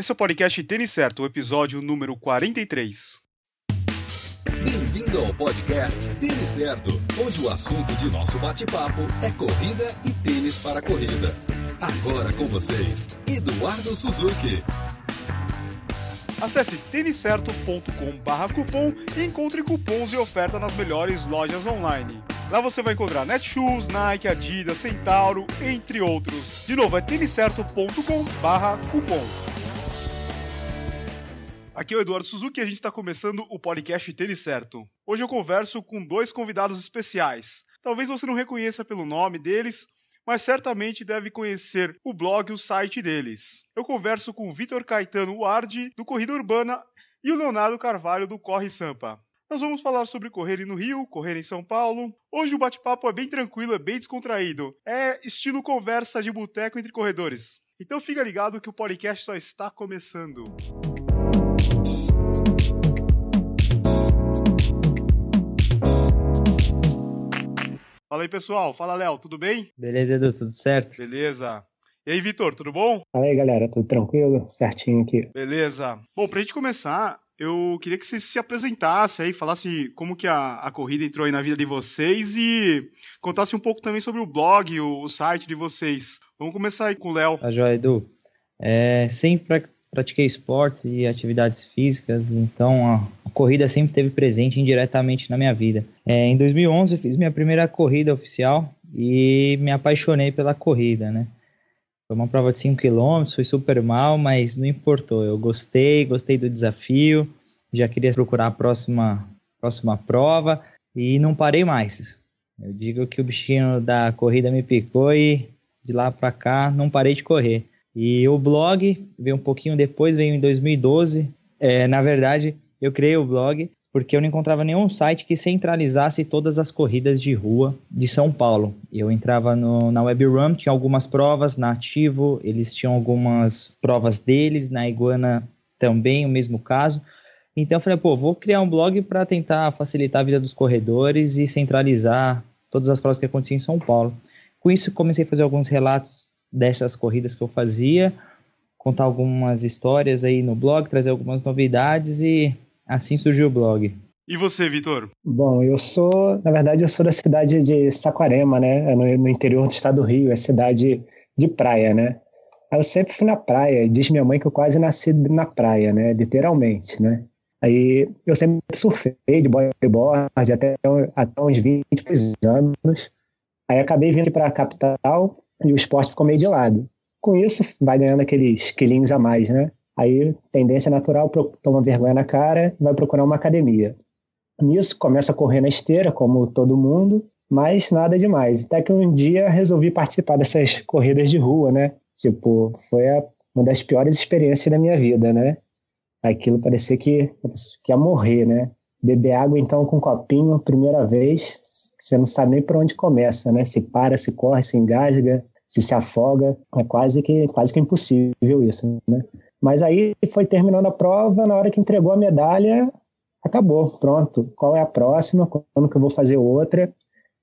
Esse é o podcast Tênis Certo, episódio número 43. Bem-vindo ao podcast Tênis Certo, onde o assunto de nosso bate-papo é corrida e tênis para corrida. Agora com vocês, Eduardo Suzuki. Acesse têniscerto.com.br cupom e encontre cupons e oferta nas melhores lojas online. Lá você vai encontrar Netshoes, Nike, Adidas, Centauro, entre outros. De novo, é têniscerto.com.br cupom. Aqui é o Eduardo Suzuki e a gente está começando o podcast Tênis Certo. Hoje eu converso com dois convidados especiais. Talvez você não reconheça pelo nome deles, mas certamente deve conhecer o blog e o site deles. Eu converso com o Vitor Caetano Wardi, do Corrida Urbana, e o Leonardo Carvalho, do Corre Sampa. Nós vamos falar sobre correr no Rio, correr em São Paulo. Hoje o bate-papo é bem tranquilo, é bem descontraído. É estilo conversa de boteco entre corredores. Então fica ligado que o podcast só está começando. Fala aí, pessoal. Fala, Léo, tudo bem? Beleza, Edu, tudo certo? Beleza. E aí, Vitor, tudo bom? Fala aí, galera, tudo tranquilo? Certinho aqui. Beleza. Bom, pra gente começar, eu queria que você se apresentasse aí, falasse como que a, a corrida entrou aí na vida de vocês e contasse um pouco também sobre o blog, o, o site de vocês. Vamos começar aí com o Léo. Tá joia, Edu. É, sempre pratiquei esportes e atividades físicas, então a, a, corrida sempre esteve presente indiretamente na minha vida. É, em 2011 eu fiz minha primeira corrida oficial e me apaixonei pela corrida, né? Foi uma prova de 5 km, foi super mal, mas não importou. Eu gostei, gostei do desafio, já queria procurar a próxima, próxima prova e não parei mais. Eu digo que o bichinho da corrida me picou e de lá para cá não parei de correr. E o blog veio um pouquinho depois, veio em 2012. É, na verdade, eu criei o blog porque eu não encontrava nenhum site que centralizasse todas as corridas de rua de São Paulo. Eu entrava no, na WebRun, tinha algumas provas, na Ativo, eles tinham algumas provas deles, na Iguana também, o mesmo caso. Então eu falei, pô, vou criar um blog para tentar facilitar a vida dos corredores e centralizar todas as provas que aconteciam em São Paulo. Com isso, comecei a fazer alguns relatos dessas corridas que eu fazia, contar algumas histórias aí no blog, trazer algumas novidades e assim surgiu o blog. E você, Vitor? Bom, eu sou, na verdade, eu sou da cidade de Saquarema, né? É no, no interior do estado do Rio, é cidade de praia, né? Aí eu sempre fui na praia, diz minha mãe que eu quase nasci na praia, né? Literalmente, né? Aí eu sempre surfei de bodyboard até, até uns 20 anos. Aí acabei vindo para a capital e o esporte ficou meio de lado. Com isso, vai ganhando aqueles quilinhos a mais, né? Aí, tendência natural, toma vergonha na cara e vai procurar uma academia. Nisso, começa a correr na esteira, como todo mundo, mas nada demais. Até que um dia resolvi participar dessas corridas de rua, né? Tipo, foi a, uma das piores experiências da minha vida, né? Aquilo parecia que, que ia morrer, né? Beber água, então, com um copinho, primeira vez, você não sabe nem por onde começa, né? Se para, se corre, se engasga, se se afoga, é quase que, quase que impossível isso, né? Mas aí foi terminando a prova, na hora que entregou a medalha, acabou, pronto. Qual é a próxima? Quando que eu vou fazer outra?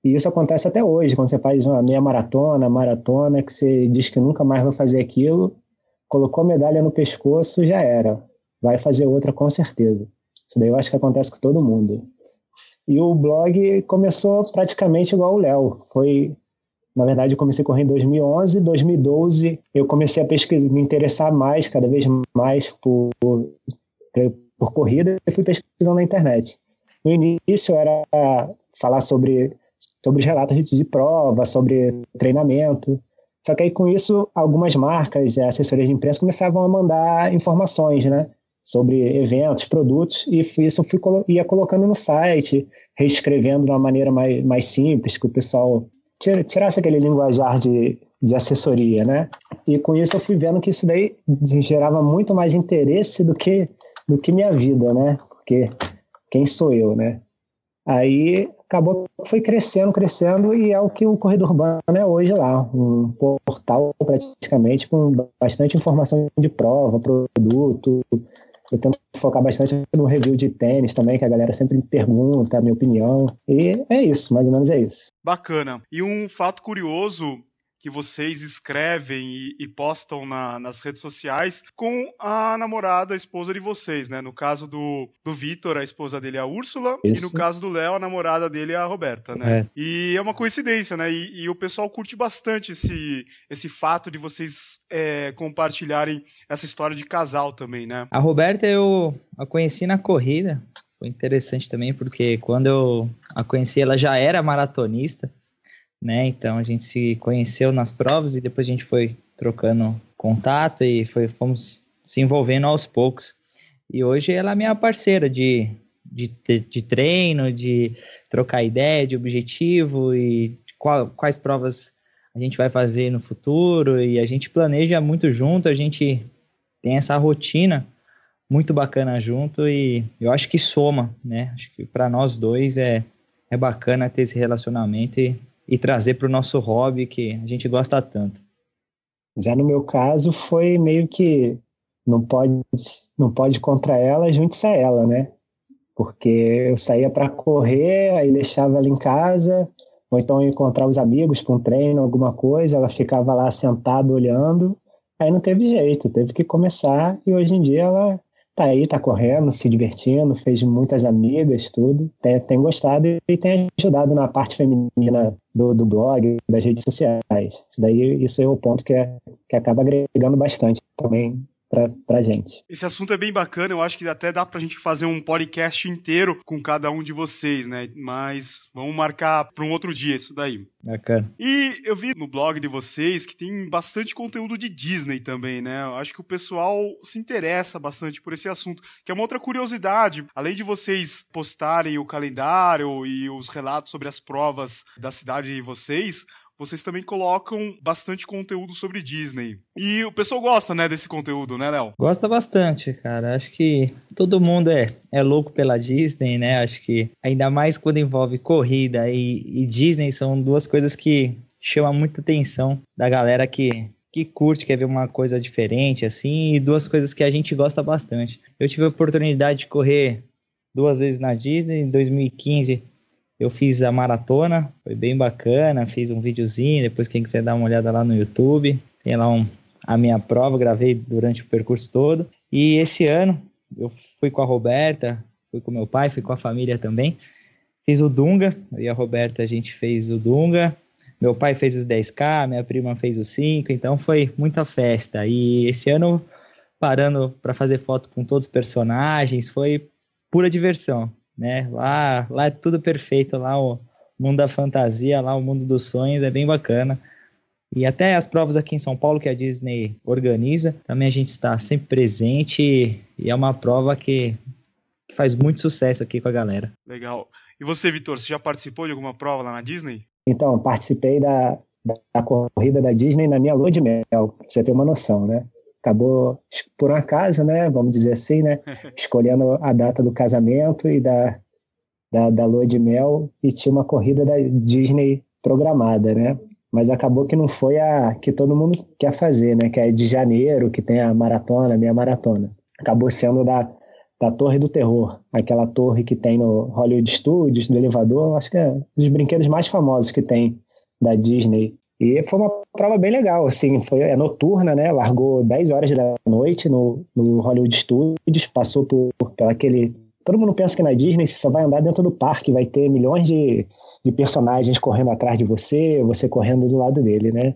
E isso acontece até hoje, quando você faz uma meia maratona, maratona, que você diz que nunca mais vai fazer aquilo, colocou a medalha no pescoço, já era. Vai fazer outra com certeza. Isso daí eu acho que acontece com todo mundo. E o blog começou praticamente igual o Léo. Foi na verdade, eu comecei a correr em 2011, 2012 eu comecei a pesquisar, me interessar mais, cada vez mais por, por corrida e fui pesquisando na internet. No início era falar sobre, sobre os relatos de prova, sobre treinamento. Só que aí com isso, algumas marcas, assessorias de imprensa começavam a mandar informações, né? Sobre eventos, produtos, e isso fui, ia colocando no site, reescrevendo de uma maneira mais, mais simples, que o pessoal tirasse aquele linguajar de, de assessoria, né? E com isso eu fui vendo que isso daí gerava muito mais interesse do que, do que minha vida, né? Porque quem sou eu, né? Aí acabou, foi crescendo, crescendo e é o que o Corredor Urbano é hoje lá, um portal praticamente com bastante informação de prova, produto, eu tento focar bastante no review de tênis também, que a galera sempre me pergunta a minha opinião. E é isso, mais ou menos é isso. Bacana. E um fato curioso que vocês escrevem e, e postam na, nas redes sociais com a namorada, a esposa de vocês, né? No caso do, do Vitor, a esposa dele é a Úrsula, Isso. e no caso do Léo, a namorada dele é a Roberta, né? É. E é uma coincidência, né? E, e, o pessoal curte bastante esse, esse fato de vocês é, compartilharem essa história de casal também, né? A Roberta eu a conheci na corrida, foi interessante também, porque quando eu a conheci, ela já era maratonista né? Então a gente se conheceu nas provas e depois a gente foi trocando contato e foi, fomos se envolvendo aos poucos. E hoje ela é minha parceira de, de, de treino, de trocar ideia, de objetivo e qual, quais provas a gente vai fazer no futuro. E a gente planeja muito junto, a gente tem essa rotina muito bacana junto e eu acho que soma, né? Acho que para nós dois é, é bacana ter esse relacionamento e e trazer para o nosso hobby que a gente gosta tanto. Já no meu caso foi meio que não pode não pode contra ela, junte-se a ela, né? Porque eu saía para correr, aí deixava ela em casa, ou então encontrar os amigos para um treino, alguma coisa, ela ficava lá sentada olhando, aí não teve jeito, teve que começar e hoje em dia ela tá aí, tá correndo, se divertindo, fez muitas amigas, tudo. Tem, tem gostado e tem ajudado na parte feminina do, do blog, das redes sociais. Isso daí, isso é o ponto que, é, que acaba agregando bastante também pra, pra gente. Esse assunto é bem bacana, eu acho que até dá pra gente fazer um podcast inteiro com cada um de vocês, né? Mas vamos marcar pra um outro dia isso daí. Bacana. E eu vi no blog de vocês que tem bastante conteúdo de Disney também, né? Eu acho que o pessoal se interessa bastante por esse assunto, que é uma outra curiosidade. Além de vocês postarem o calendário e os relatos sobre as provas da cidade de vocês, vocês também colocam bastante conteúdo sobre Disney. E o pessoal gosta, né, desse conteúdo, né, Léo? Gosta bastante, cara. Acho que todo mundo é, é louco pela Disney, né? Acho que ainda mais quando envolve corrida e, e Disney são duas coisas que chamam muita atenção da galera que que curte, quer ver uma coisa diferente, assim, e duas coisas que a gente gosta bastante. Eu tive a oportunidade de correr duas vezes na Disney, em 2015 eu fiz a maratona, foi bem bacana, fiz um videozinho, depois quem quiser dar uma olhada lá no YouTube, tem lá um, a minha prova, gravei durante o percurso todo. E esse ano eu fui com a Roberta, fui com meu pai, fui com a família também. Fiz o Dunga, eu e a Roberta a gente fez o Dunga. Meu pai fez os 10K, minha prima fez os 5, então foi muita festa. E esse ano, parando para fazer foto com todos os personagens, foi pura diversão né? Lá, lá é tudo perfeito, lá o mundo da fantasia, lá o mundo dos sonhos é bem bacana. E até as provas aqui em São Paulo que a Disney organiza, também a gente está sempre presente e é uma prova que, que faz muito sucesso aqui com a galera. Legal. E você, Vitor, você já participou de alguma prova lá na Disney? Então, participei da, da corrida da Disney na minha lua de mel, pra você ter uma noção, né? Acabou por um acaso, né? Vamos dizer assim, né? Escolhendo a data do casamento e da, da, da lua de mel e tinha uma corrida da Disney programada, né? Mas acabou que não foi a que todo mundo quer fazer, né? Que é de janeiro, que tem a maratona, a minha maratona. Acabou sendo da, da Torre do Terror, aquela torre que tem no Hollywood Studios, no elevador, acho que é um dos brinquedos mais famosos que tem da Disney. E foi uma prova bem legal, assim, foi, é noturna, né? Largou 10 horas da noite no, no Hollywood Studios, passou por, por aquele. Todo mundo pensa que na Disney você só vai andar dentro do parque, vai ter milhões de, de personagens correndo atrás de você, você correndo do lado dele, né?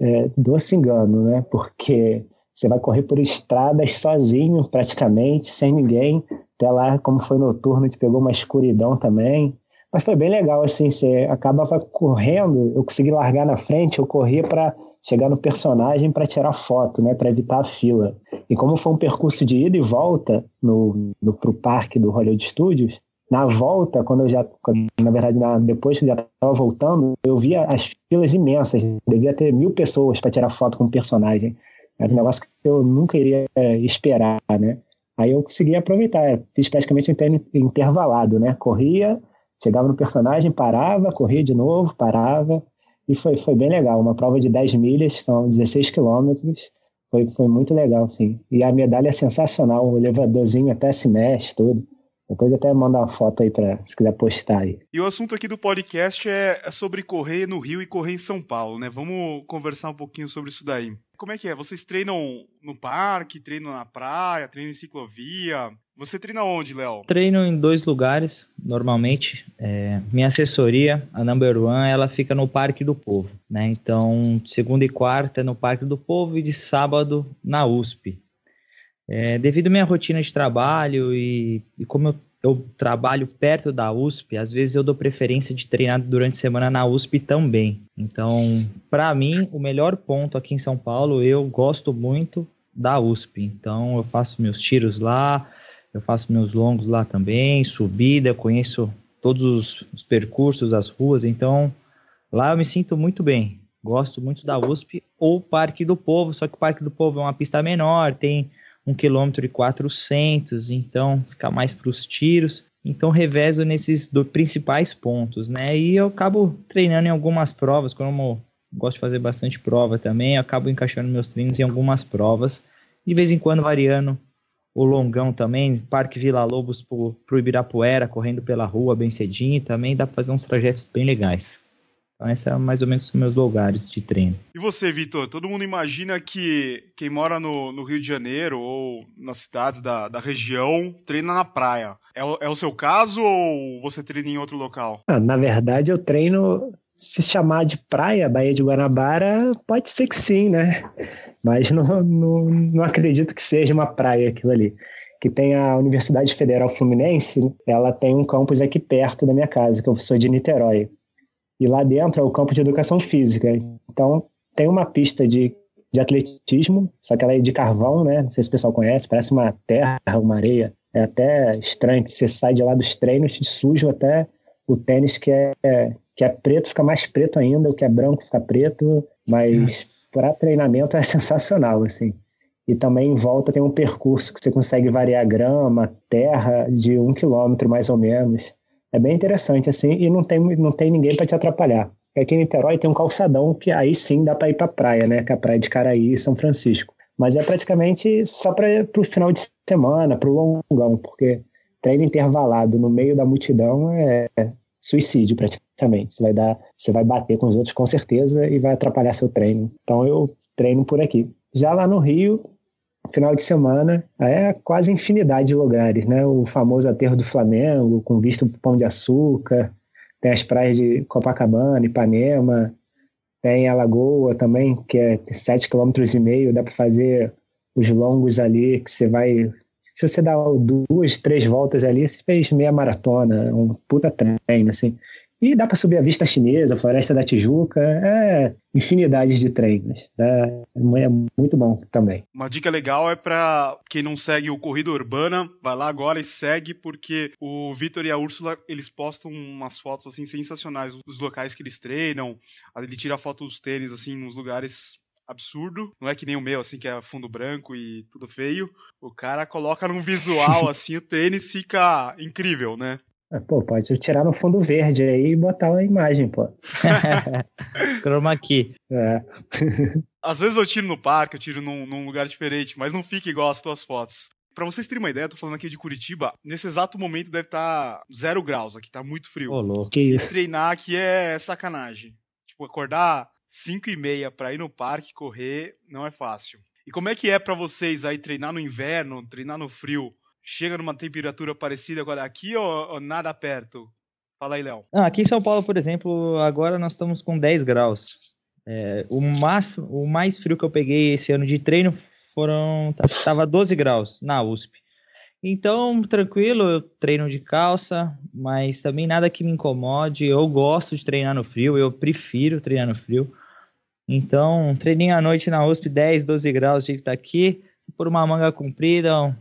É, doce engano, né? Porque você vai correr por estradas sozinho, praticamente, sem ninguém. Até lá, como foi noturno, te pegou uma escuridão também. Mas foi bem legal, assim, você acabava correndo, eu consegui largar na frente, eu corria para chegar no personagem para tirar foto, né, para evitar a fila. E como foi um percurso de ida e volta no, no pro parque do Hollywood Studios, na volta, quando eu já, na verdade, na, depois que eu já estava voltando, eu via as filas imensas, devia ter mil pessoas para tirar foto com o personagem. Era um negócio que eu nunca iria é, esperar, né? Aí eu consegui aproveitar, fiz praticamente um intervalado, né? Corria, Chegava no personagem, parava, corria de novo, parava. E foi, foi bem legal. Uma prova de 10 milhas, são 16 quilômetros. Foi, foi muito legal, sim. E a medalha é sensacional. O elevadorzinho até se mexe, tudo. Depois até manda uma foto aí para se quiser postar aí. E o assunto aqui do podcast é, é sobre correr no Rio e correr em São Paulo, né? Vamos conversar um pouquinho sobre isso daí. Como é que é? Vocês treinam no parque, treinam na praia, treinam em ciclovia? Você treina onde, Léo? Treino em dois lugares, normalmente. É, minha assessoria, a Number One, ela fica no Parque do Povo, né? Então, segunda e quarta no Parque do Povo e de sábado na USP. É, devido à minha rotina de trabalho e, e como eu, eu, trabalho perto da USP, às vezes eu dou preferência de treinar durante a semana na USP também. Então, para mim, o melhor ponto aqui em São Paulo, eu gosto muito da USP. Então, eu faço meus tiros lá, eu faço meus longos lá também, subida, conheço todos os, os percursos, as ruas. Então, lá eu me sinto muito bem. Gosto muito da USP ou Parque do Povo, só que o Parque do Povo é uma pista menor, tem um quilômetro e 400, então fica mais para os tiros. Então revezo nesses dois principais pontos, né? E eu acabo treinando em algumas provas, como gosto de fazer bastante prova também, acabo encaixando meus treinos em algumas provas, de vez em quando variando o longão também, Parque Vila Lobos para o Ibirapuera, correndo pela rua bem cedinho, também dá para fazer uns trajetos bem legais. Então, esses são mais ou menos os meus lugares de treino. E você, Vitor? Todo mundo imagina que quem mora no, no, Rio de Janeiro ou nas cidades da, da região treina na praia. É, é, o seu caso ou você treina em outro local? Ah, na verdade, eu treino. Se chamar de praia, Baía de Guanabara, pode ser que sim, né? Mas não, não, não acredito que seja uma praia aquilo ali que tem a Universidade Federal Fluminense, ela tem um campus aqui perto da minha casa, que eu sou de Niterói. E lá dentro é o campo de educação física. Então, tem uma pista de, de atletismo, só que ela é de carvão, né? Não sei se o pessoal conhece, parece uma terra, uma areia. É até estranho que você sai de lá dos treinos de sujo até o tênis que é, que é preto fica mais preto ainda, o que é branco fica preto, mas para treinamento é sensacional, assim. E também em volta tem um percurso que você consegue variar grama, terra de um quilômetro mais ou menos. É bem interessante, assim, e não tem, não tem ninguém para te atrapalhar. Aqui em Niterói tem um calçadão que aí sim dá para ir para a praia, né? Que é a praia de Caraí e São Francisco. Mas é praticamente só para o final de semana, para o longão, porque treino intervalado no meio da multidão é suicídio praticamente. Você vai dar, você vai bater com os outros com certeza e vai atrapalhar seu treino. Então eu treino por aqui. Já lá no Rio, final de semana é quase infinidade de lugares, né? O famoso aterro do Flamengo, com vista do Pão de Açúcar, tem as praias de Copacabana, Ipanema, tem a Lagoa também, que é 7,5 km, dá para fazer os longos ali, que você vai... Se você dá duas, três voltas ali, você fez meia maratona, um puta treino, assim. E dá para subir a Vista Chinesa, a Floresta da Tijuca, é infinidade de treinos. Né? É muito bom também. Uma dica legal é para quem não segue o Corrida Urbana, vai lá agora e segue, porque o Vitor e a Úrsula, eles postam umas fotos assim sensacionais dos locais que eles treinam. Ele tira foto dos tênis assim nos lugares absurdo. Não é que nem o meu, assim, que é fundo branco e tudo feio. O cara coloca num visual, assim, o tênis fica incrível, né? Ah, pô, pode tirar no fundo verde aí e botar uma imagem, pô. Chroma key. É. Às vezes eu tiro no parque, eu tiro num, num lugar diferente, mas não fica igual as tuas fotos. Pra vocês terem uma ideia, eu tô falando aqui de Curitiba, nesse exato momento deve estar tá zero graus aqui, tá muito frio. Ô, louco. Que isso. E treinar aqui é sacanagem. Tipo, acordar 5 e meia pra ir no parque correr não é fácil. E como é que é para vocês aí treinar no inverno, treinar no frio? Chega numa temperatura parecida com a daqui ou, ou nada perto? Fala aí, Léo. Ah, aqui em São Paulo, por exemplo, agora nós estamos com 10 graus. É, o, máximo, o mais frio que eu peguei esse ano de treino foram tava 12 graus na USP. Então, tranquilo, eu treino de calça, mas também nada que me incomode. Eu gosto de treinar no frio, eu prefiro treinar no frio. Então, treininho à noite na USP, 10, 12 graus, de que tá aqui, por uma manga comprida,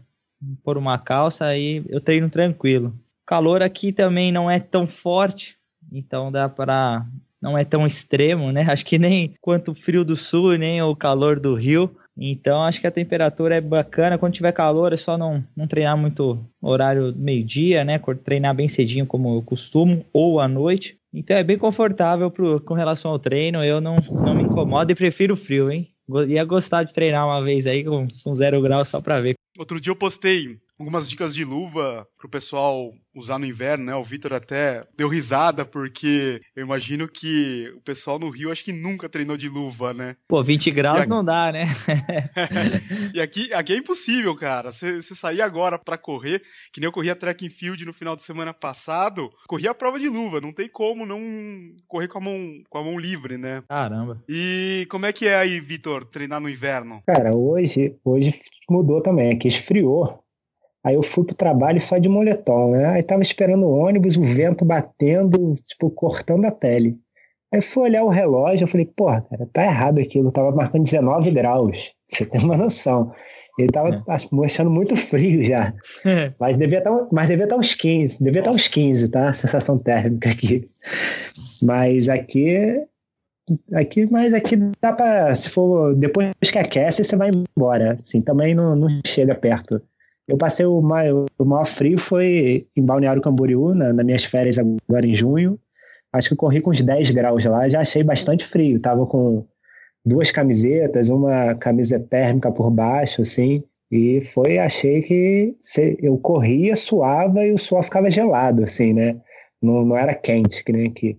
por uma calça, aí eu treino tranquilo. O calor aqui também não é tão forte, então dá para não é tão extremo, né? Acho que nem quanto o frio do sul, nem o calor do Rio. Então acho que a temperatura é bacana. Quando tiver calor, é só não, não treinar muito horário meio-dia, né? Treinar bem cedinho, como eu costumo, ou à noite. Então é bem confortável pro, com relação ao treino. Eu não, não me incomodo e prefiro frio, hein? Ia gostar de treinar uma vez aí com, com zero grau só pra ver Outro dia eu postei algumas dicas de luva pro pessoal usar no inverno, né? O Vitor até deu risada, porque eu imagino que o pessoal no Rio acho que nunca treinou de luva, né? Pô, 20 graus aqui... não dá, né? e aqui, aqui é impossível, cara. Você sair agora para correr, que nem eu corri a track and field no final de semana passado, corri a prova de luva, não tem como não correr com a mão, com a mão livre, né? Caramba. E como é que é aí, Vitor, treinar no inverno? Cara, hoje, hoje mudou também, aqui esfriou. Aí eu fui pro trabalho só de moletom, né? Aí tava esperando o ônibus, o vento batendo, tipo, cortando a pele. Aí fui olhar o relógio, eu falei, porra, cara, tá errado aquilo, tava marcando 19 graus. Você tem uma noção. Ele tava é. achando muito frio já. É. Mas devia estar tá, mas devia estar tá uns 15. Devia estar tá uns 15, tá? A sensação térmica aqui. Mas aqui. Aqui, mas aqui dá pra. Se for. Depois que aquece, você vai embora. Assim, também não, não chega perto eu passei o maior, o maior frio foi em Balneário Camboriú, na, nas minhas férias agora em junho. Acho que eu corri com uns 10 graus lá, já achei bastante frio. Tava com duas camisetas, uma camisa térmica por baixo, assim. E foi, achei que eu corria, suava e o suor ficava gelado, assim, né? Não, não era quente, que nem aqui.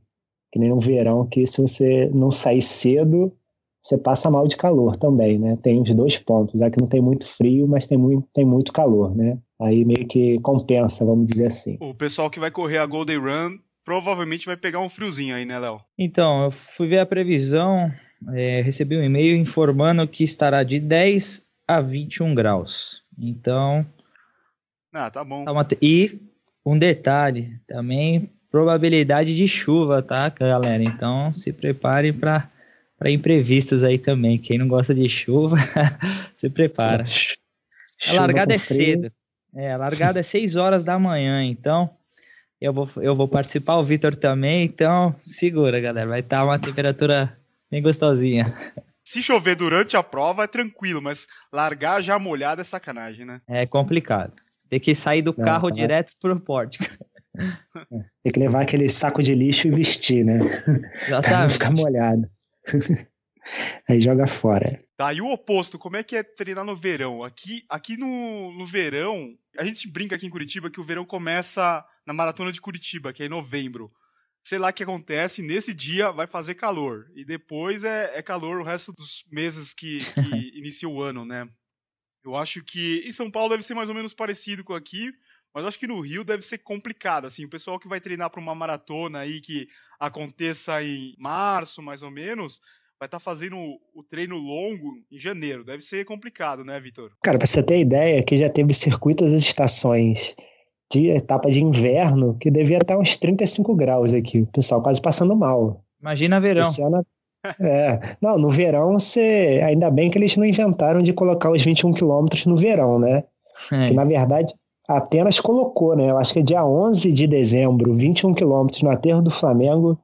Que nem no verão, que se você não sair cedo, você passa mal de calor também, né? Tem os dois pontos, já que não tem muito frio, mas tem muito, tem muito calor, né? Aí meio que compensa, vamos dizer assim. O pessoal que vai correr a Golden Run provavelmente vai pegar um friozinho aí, né, Léo? Então, eu fui ver a previsão, é, recebi um e-mail informando que estará de 10 a 21 graus. Então. Ah, tá bom. E um detalhe também, probabilidade de chuva, tá, galera? Então se prepare para para imprevistos aí também. Quem não gosta de chuva, se prepara. a largada é cedo. É, a largada é 6 horas da manhã, então eu vou, eu vou participar, o Vitor também, então segura, galera. Vai estar tá uma temperatura bem gostosinha. Se chover durante a prova é tranquilo, mas largar já molhado é sacanagem, né? É complicado. Tem que sair do carro tá. direto pro pórtico. Tem que levar aquele saco de lixo e vestir, né? Exatamente. Pra não ficar molhado. Aí joga fora. Tá, e o oposto, como é que é treinar no verão? Aqui, aqui no, no verão, a gente brinca aqui em Curitiba que o verão começa na maratona de Curitiba, que é em novembro. Sei lá o que acontece, nesse dia vai fazer calor. E depois é, é calor o resto dos meses que, que inicia o ano, né? Eu acho que em São Paulo deve ser mais ou menos parecido com aqui, mas acho que no Rio deve ser complicado, assim, o pessoal que vai treinar para uma maratona aí que aconteça em março, mais ou menos, vai estar tá fazendo o treino longo em janeiro. Deve ser complicado, né, Vitor? Cara, pra você ter ideia, que já teve circuitos das estações de etapa de inverno que devia estar uns 35 graus aqui, o pessoal quase passando mal. Imagina verão. Esse ano, é, não, no verão você. Ainda bem que eles não inventaram de colocar os 21 quilômetros no verão, né? É. Que na verdade Apenas colocou, né? Eu acho que é dia 11 de dezembro, 21 quilômetros no aterro do Flamengo.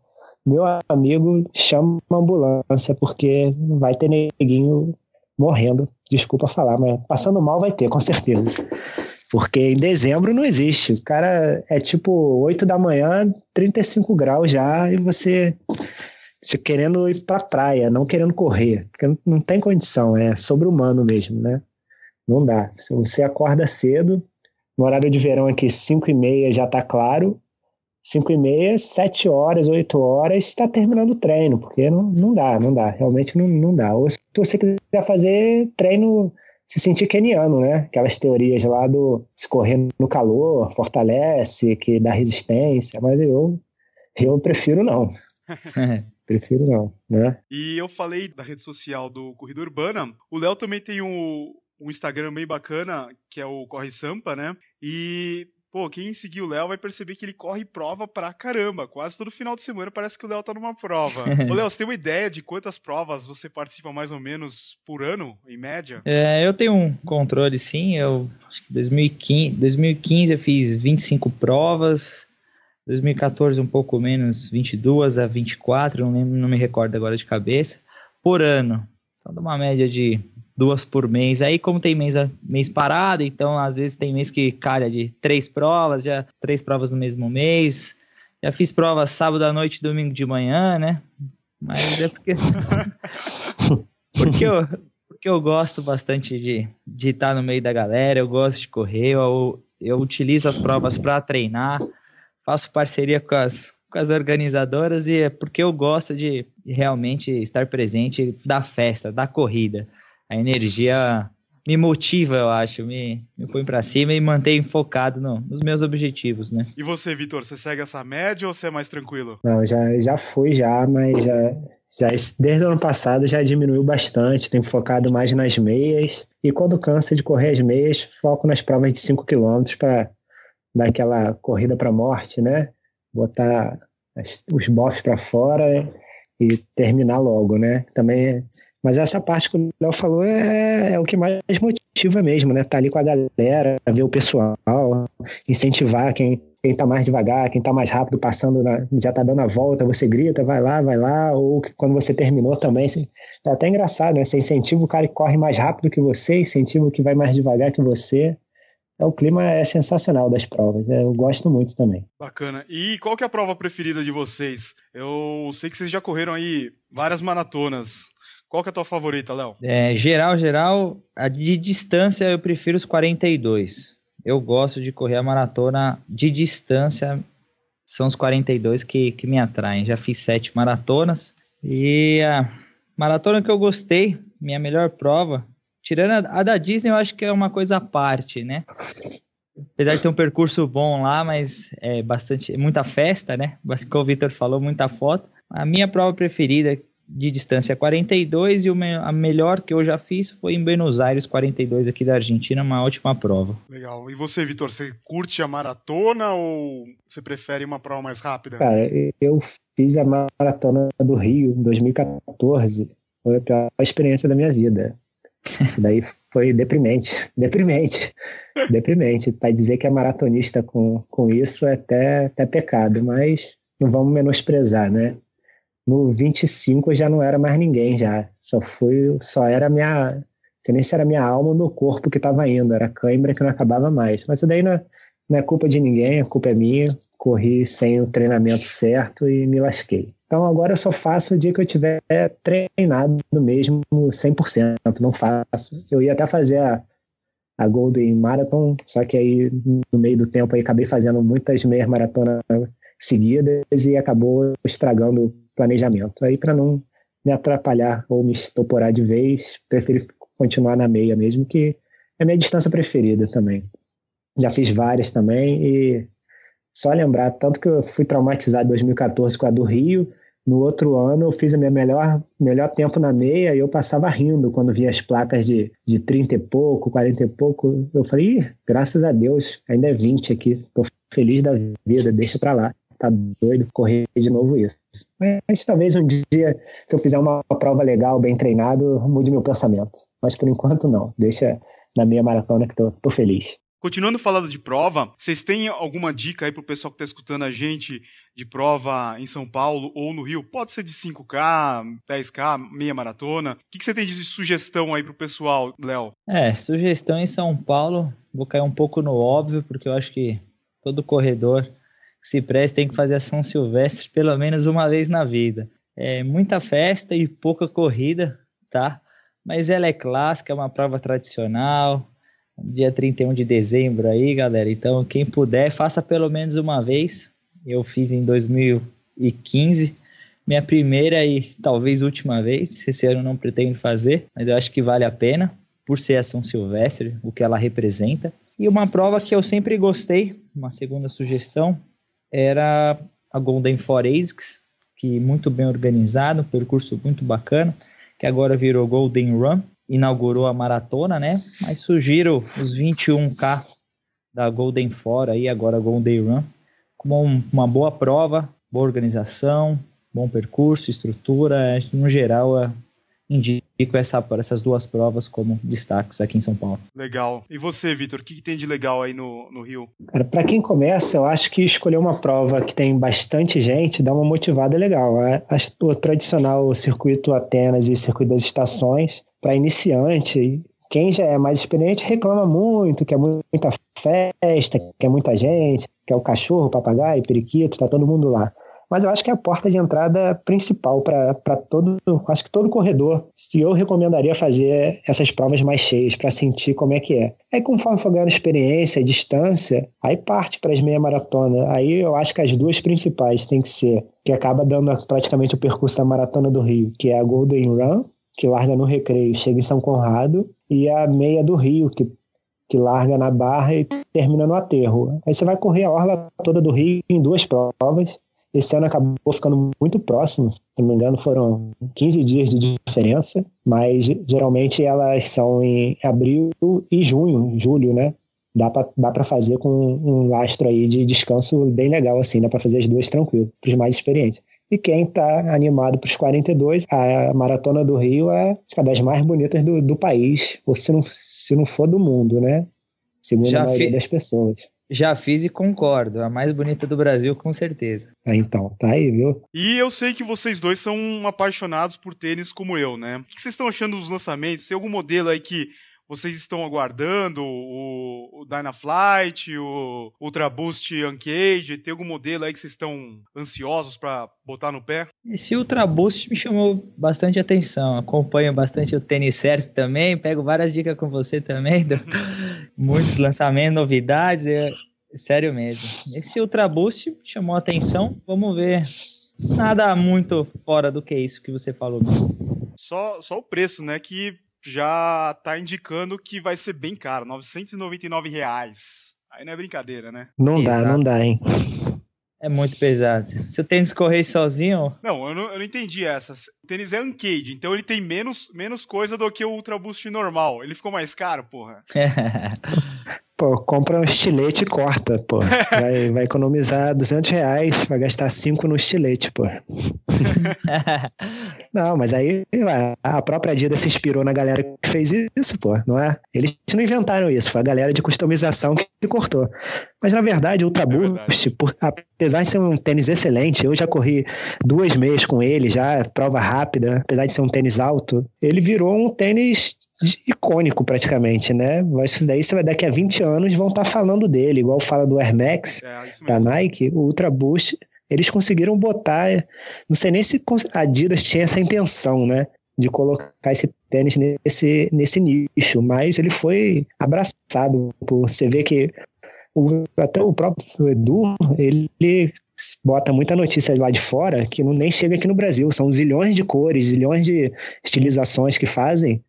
Meu amigo chama uma ambulância, porque vai ter neguinho morrendo. Desculpa falar, mas passando mal vai ter, com certeza. Porque em dezembro não existe. O cara é tipo 8 da manhã, 35 graus já, e você querendo ir pra praia, não querendo correr. Porque não tem condição, é sobre-humano mesmo, né? Não dá. Se você acorda cedo, no horário de verão aqui, 5 e meia já está claro. 5 e meia, 7 horas, 8 horas, está terminando o treino, porque não, não dá, não dá, realmente não, não dá. Ou se você quiser fazer treino, se sentir keniano, né? Aquelas teorias lá do se correr no calor, fortalece, que dá resistência, mas eu, eu prefiro não. prefiro não, né? E eu falei da rede social do Corrida Urbana, o Léo também tem o, um Instagram bem bacana, que é o Corre Sampa, né? E, pô, quem seguiu o Léo vai perceber que ele corre prova pra caramba. Quase todo final de semana parece que o Léo tá numa prova. Ô, Léo, você tem uma ideia de quantas provas você participa mais ou menos por ano, em média? É, eu tenho um controle, sim. Eu acho que 2015, 2015 eu fiz 25 provas. 2014 um pouco menos, 22 a 24, não, lembro, não me recordo agora de cabeça, por ano. Então, dá uma média de duas por mês. Aí, como tem mês, mês parado, então às vezes tem mês que calha de três provas, já três provas no mesmo mês. Já fiz provas sábado à noite domingo de manhã, né? Mas é porque. porque, eu, porque porque eu gosto bastante de, de estar no meio da galera, eu gosto de correr, eu, eu utilizo as provas para treinar, faço parceria com as, com as organizadoras e é porque eu gosto de realmente estar presente da festa, da corrida. A energia me motiva, eu acho, me, me põe para cima e mantém focado no, nos meus objetivos, né? E você, Vitor, você segue essa média ou você é mais tranquilo? Não, já, já fui já, mas já, já desde o ano passado já diminuiu bastante, tenho focado mais nas meias e quando cansa de correr as meias, foco nas provas de 5 km para dar aquela corrida para morte, né? Botar as, os bofs para fora e terminar logo, né? Também mas essa parte que o Léo falou é, é, o que mais motiva mesmo, né? Tá ali com a galera, ver o pessoal, incentivar quem, quem tá mais devagar, quem tá mais rápido, passando, na, já tá dando a volta, você grita, vai lá, vai lá, ou quando você terminou também. É até engraçado, né? Você incentiva o cara que corre mais rápido que você, incentiva o que vai mais devagar que você. É, o clima é sensacional das provas, né? eu gosto muito também. Bacana. E qual que é a prova preferida de vocês? Eu sei que vocês já correram aí várias maratonas. Qual que é a tua favorita, Léo? É, geral, geral, a de distância eu prefiro os 42. Eu gosto de correr a maratona de distância, são os 42 que, que me atraem. Já fiz sete maratonas e a maratona que eu gostei, minha melhor prova, tirando a, a da Disney, eu acho que é uma coisa à parte, né? Apesar de ter um percurso bom lá, mas é bastante, muita festa, né? Como o Victor falou, muita foto. A minha prova preferida, de distância 42 e a melhor que eu já fiz foi em Buenos Aires 42 aqui da Argentina, uma ótima prova. Legal. E você, Vitor, você curte a maratona ou você prefere uma prova mais rápida? Cara, eu fiz a maratona do Rio em 2014. Foi a pior experiência da minha vida. Daí foi deprimente, deprimente, deprimente. Para dizer que é maratonista com, com isso é até, até pecado, mas não vamos menosprezar, né? No 25 eu já não era mais ninguém já. Só fui, só era minha, não sei nem se era minha alma ou meu corpo que estava indo, era cãibra que não acabava mais. Mas isso daí não é, não é culpa de ninguém, a culpa é minha. Corri sem o treinamento certo e me lasquei. Então agora eu só faço o dia que eu tiver treinado mesmo 100%, não faço. Eu ia até fazer a, a Golden Marathon, só que aí no meio do tempo aí acabei fazendo muitas meias maratonas seguidas e acabou estragando planejamento. Aí, para não me atrapalhar ou me estoporar de vez, preferi continuar na meia mesmo, que é a minha distância preferida também. Já fiz várias também e só lembrar, tanto que eu fui traumatizado em 2014 com a do Rio, no outro ano eu fiz o meu melhor, melhor tempo na meia e eu passava rindo quando via as placas de, de 30 e pouco, 40 e pouco. Eu falei, graças a Deus, ainda é 20 aqui, tô feliz da vida, deixa pra lá tá doido correr de novo isso. Mas talvez um dia, se eu fizer uma prova legal, bem treinado, mude meu pensamento. Mas por enquanto não. Deixa na minha maratona que tô, tô feliz. Continuando falando de prova, vocês têm alguma dica aí pro pessoal que está escutando a gente de prova em São Paulo ou no Rio? Pode ser de 5K, 10K, meia maratona. O que, que você tem de sugestão aí pro pessoal, Léo? É, sugestão em São Paulo, vou cair um pouco no óbvio, porque eu acho que todo corredor se presta tem que fazer a São Silvestre pelo menos uma vez na vida. É muita festa e pouca corrida, tá? Mas ela é clássica, é uma prova tradicional. Dia 31 de dezembro aí, galera. Então, quem puder, faça pelo menos uma vez. Eu fiz em 2015, minha primeira e talvez última vez. Esse ano não pretendo fazer, mas eu acho que vale a pena por ser a São Silvestre, o que ela representa. E uma prova que eu sempre gostei, uma segunda sugestão, era a Golden Forensics, que muito bem organizado, um percurso muito bacana, que agora virou Golden Run, inaugurou a maratona, né? Mas surgiram os 21K da Golden Four aí, agora Golden Run, como uma boa prova, boa organização, bom percurso, estrutura, no geral, indico essa, essas duas provas como destaques aqui em São Paulo. Legal. E você, Vitor, o que, que, tem de legal aí no, no Rio? Para quem começa, eu acho que escolher uma prova que tem bastante gente dá uma motivada legal. É, o tradicional circuito Atenas e circuito das estações, para iniciante, quem já é mais experiente reclama muito, que é muita festa, que é muita gente, que é o cachorro, o papagaio, o periquito, tá todo mundo lá. Mas eu acho que é a porta de entrada principal para todo, acho que todo corredor. Se eu recomendaria fazer essas provas mais cheias para sentir como é que é. Aí conforme for ganhando experiência, distância, aí parte para as meia maratona. Aí eu acho que as duas principais tem que ser que acaba dando praticamente o percurso da maratona do Rio, que é a Golden Run, que larga no Recreio, chega em São Conrado, e a meia do Rio, que que larga na barra e termina no aterro. Aí você vai correr a orla toda do Rio em duas provas. Esse ano acabou ficando muito próximo, se não me engano, foram 15 dias de diferença, mas geralmente elas são em abril e junho, julho, né? Dá para dá fazer com um lastro aí de descanso bem legal, assim, dá para fazer as duas tranquilo, para os mais experientes. E quem está animado para os 42, a Maratona do Rio é uma das mais bonitas do, do país, ou se não, se não for do mundo, né? Segundo Já a maioria fi... das pessoas. Já fiz e concordo. A mais bonita do Brasil, com certeza. Ah, então, tá aí, viu? E eu sei que vocês dois são apaixonados por tênis como eu, né? O que vocês estão achando dos lançamentos? Tem algum modelo aí que vocês estão aguardando? O, o Dynaflight, o Ultra Boost Uncage? Tem algum modelo aí que vocês estão ansiosos para botar no pé? Esse Ultra Boost me chamou bastante atenção. Acompanho bastante o tênis certo também. Pego várias dicas com você também. Muitos lançamentos, novidades. É... Sério mesmo. Esse Ultra Boost chamou atenção. Vamos ver. Nada muito fora do que isso que você falou. Só, só o preço, né? Que já tá indicando que vai ser bem caro, 999 reais. Aí não é brincadeira, né? Não Exato. dá, não dá, hein? É muito pesado. Se o tênis correr sozinho. Não, eu não, eu não entendi essa. O tênis é Uncade, então ele tem menos, menos coisa do que o Ultra Boost normal. Ele ficou mais caro, porra. Pô, compra um estilete e corta, pô. Vai, vai economizar 200 reais, vai gastar 5 no estilete, pô. não, mas aí a própria Adidas se inspirou na galera que fez isso, pô, não é? Eles não inventaram isso, foi a galera de customização que cortou. Mas na verdade, o Ultra Boost, por, apesar de ser um tênis excelente, eu já corri duas meias com ele, já prova rápida, apesar de ser um tênis alto, ele virou um tênis icônico praticamente, né? Mas isso daí você vai daqui a 20 anos vão estar tá falando dele, igual fala do Air Max é, da Nike, o Ultra Boost, eles conseguiram botar, não sei nem se a Adidas tinha essa intenção, né? De colocar esse tênis nesse, nesse nicho, mas ele foi abraçado por você vê que o, até o próprio Edu, ele bota muita notícia lá de fora que não nem chega aqui no Brasil. São zilhões de cores, zilhões de estilizações que fazem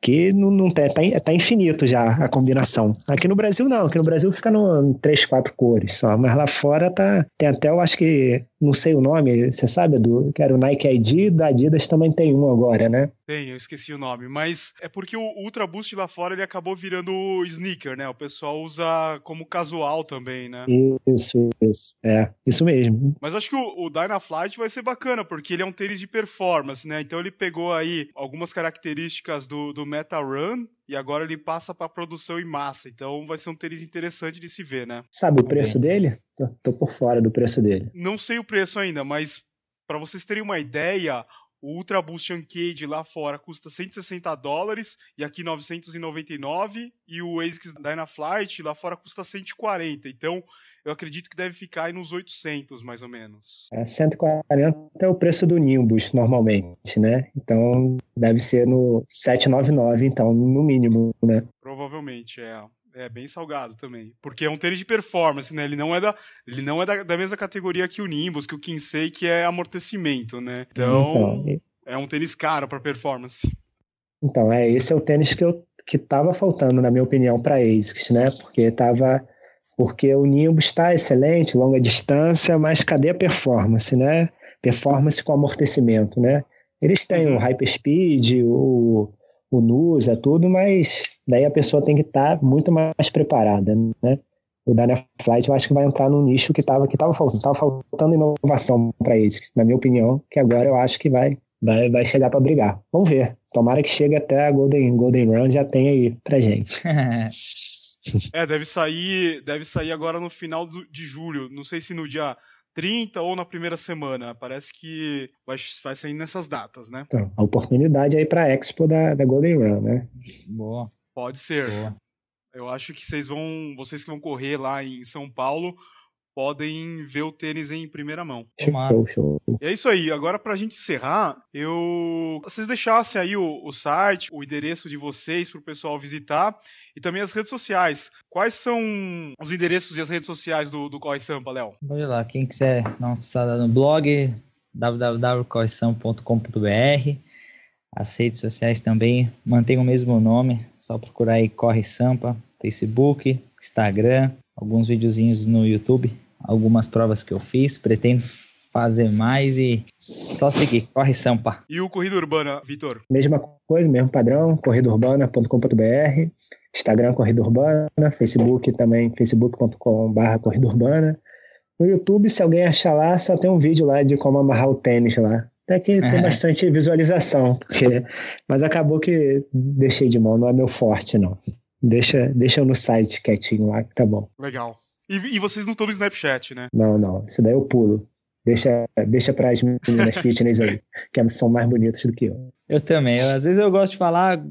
que não, não tá, tá, infinito já a combinação. Aqui no Brasil não, aqui no Brasil fica no, em três, quatro cores só, mas lá fora tá, tem até, eu acho que, não sei o nome, você sabe, Edu, que era o Nike ID, da Adidas também tem um agora, né? Tem, eu esqueci o nome, mas é porque o Ultra Boost lá fora ele acabou virando sneaker, né? O pessoal usa como casual também, né? Isso, isso, é, isso mesmo. Mas acho que o, o Dynaflight vai ser bacana, porque ele é um tênis de performance, né? Então ele pegou aí algumas características do, do Meta Run e agora ele passa para produção em massa. Então vai ser um tênis interessante de se ver, né? Sabe o preço dele? Tô, tô por fora do preço dele. Não sei o preço ainda, mas para vocês terem uma ideia, o Ultra Boost Uncade lá fora custa 160 dólares e aqui 999 e o ASICS Dynaflight lá fora custa 140. Então eu acredito que deve ficar aí nos 800, mais ou menos. É, 140 é o preço do Nimbus, normalmente, né? Então, deve ser no 799, então, no mínimo, né? Provavelmente, é. É bem salgado também. Porque é um tênis de performance, né? Ele não é da, ele não é da, da mesma categoria que o Nimbus, que o Kinsei, que é amortecimento, né? Então, então é um tênis caro para performance. Então, é, esse é o tênis que eu que tava faltando, na minha opinião, para ASICS, né? Porque tava porque o Nimbus está excelente, longa distância, mas cadê a performance, né? Performance com amortecimento, né? Eles têm uhum. o Hyperspeed, o, o NUSA, tudo, mas daí a pessoa tem que estar tá muito mais preparada, né? O Dynaflight eu acho que vai entrar no nicho que estava que tava faltando, tava faltando inovação para eles, na minha opinião, que agora eu acho que vai vai, vai chegar para brigar. Vamos ver. Tomara que chegue até a Golden, Golden Run já tem aí pra gente. É, deve sair, deve sair agora no final do, de julho. Não sei se no dia 30 ou na primeira semana. Parece que vai, vai sair nessas datas, né? Então, a oportunidade aí para Expo da, da Golden Run, né? Boa. Pode ser. Boa. Eu acho que vocês vão, vocês que vão correr lá em São Paulo, podem ver o tênis em primeira mão. Show, show. E é isso aí. Agora, pra gente encerrar, eu. Vocês deixassem aí o, o site, o endereço de vocês pro pessoal visitar e também as redes sociais. Quais são os endereços e as redes sociais do, do Corre Sampa, Léo? Olha lá, quem quiser acessada no blog www.corresampa.com.br As redes sociais também mantêm o mesmo nome, só procurar aí Corre Sampa, Facebook, Instagram, alguns videozinhos no YouTube algumas provas que eu fiz, pretendo fazer mais e só seguir. Corre Sampa. E o Corrida Urbana, Vitor? Mesma coisa, mesmo padrão, corridaurbana.com.br, Instagram Corrida Urbana, Facebook também, facebook.com.br Corrida Urbana. No YouTube, se alguém achar lá, só tem um vídeo lá de como amarrar o tênis lá. Até que tem bastante visualização, porque... mas acabou que deixei de mão, não é meu forte, não. Deixa, deixa eu no site quietinho lá, que tá bom. Legal. E, e vocês não estão no Snapchat, né? Não, não. Isso daí eu pulo. Deixa, deixa para as meninas fitness aí, que são mais bonitas do que eu. Eu também. Eu, às vezes eu gosto de falar,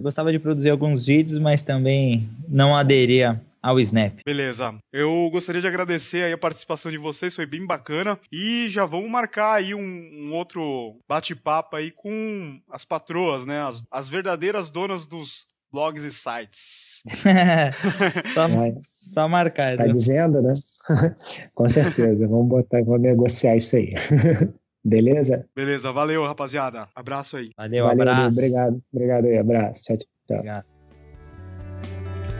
gostava de produzir alguns vídeos, mas também não aderia ao Snap. Beleza. Eu gostaria de agradecer aí a participação de vocês, foi bem bacana. E já vamos marcar aí um, um outro bate-papo aí com as patroas, né? As, as verdadeiras donas dos blogs e sites. só, só marcar. Tá dizendo, né? Com certeza. Vamos botar, vamos negociar isso aí. Beleza? Beleza, valeu, rapaziada. Abraço aí. Valeu, valeu abraço. Obrigado, obrigado aí, abraço. Tchau, tchau. Obrigado.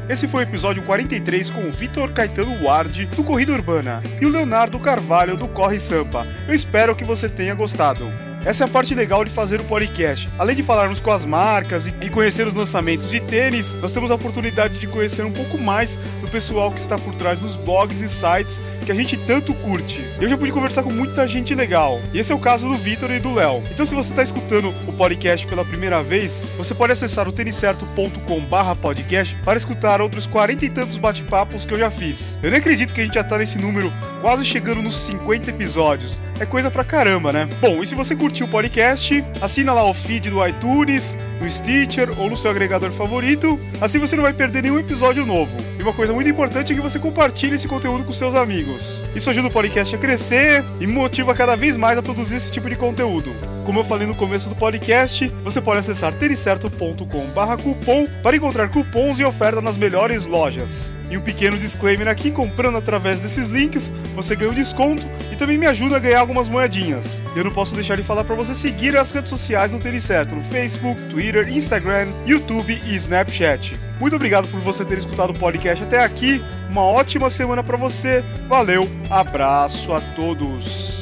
Esse foi o episódio 43 com o Vitor Caetano Ward, do Corrida Urbana, e o Leonardo Carvalho, do Corre Sampa. Eu espero que você tenha gostado. Essa é a parte legal de fazer o podcast. Além de falarmos com as marcas e conhecer os lançamentos de tênis, nós temos a oportunidade de conhecer um pouco mais do pessoal que está por trás dos blogs e sites que a gente tanto curte. Eu já pude conversar com muita gente legal. E esse é o caso do Vitor e do Léo. Então, se você está escutando o podcast pela primeira vez, você pode acessar o têniscerto.com/podcast para escutar outros 40 e tantos bate-papos que eu já fiz. Eu nem acredito que a gente já está nesse número quase chegando nos 50 episódios. É coisa pra caramba, né? Bom, e se você curtiu o podcast, assina lá o feed do iTunes, no Stitcher ou no seu agregador favorito, assim você não vai perder nenhum episódio novo. E uma coisa muito importante é que você compartilhe esse conteúdo com seus amigos. Isso ajuda o podcast a crescer e motiva cada vez mais a produzir esse tipo de conteúdo. Como eu falei no começo do podcast, você pode acessar tericerto.com/cupom para encontrar cupons e ofertas nas melhores lojas. E um pequeno disclaimer aqui: comprando através desses links, você ganha um desconto e também me ajuda a ganhar algumas moedinhas. Eu não posso deixar de falar para você seguir as redes sociais do Tênis Certo no Facebook, Twitter, Instagram, YouTube e Snapchat. Muito obrigado por você ter escutado o podcast até aqui. Uma ótima semana para você. Valeu, abraço a todos.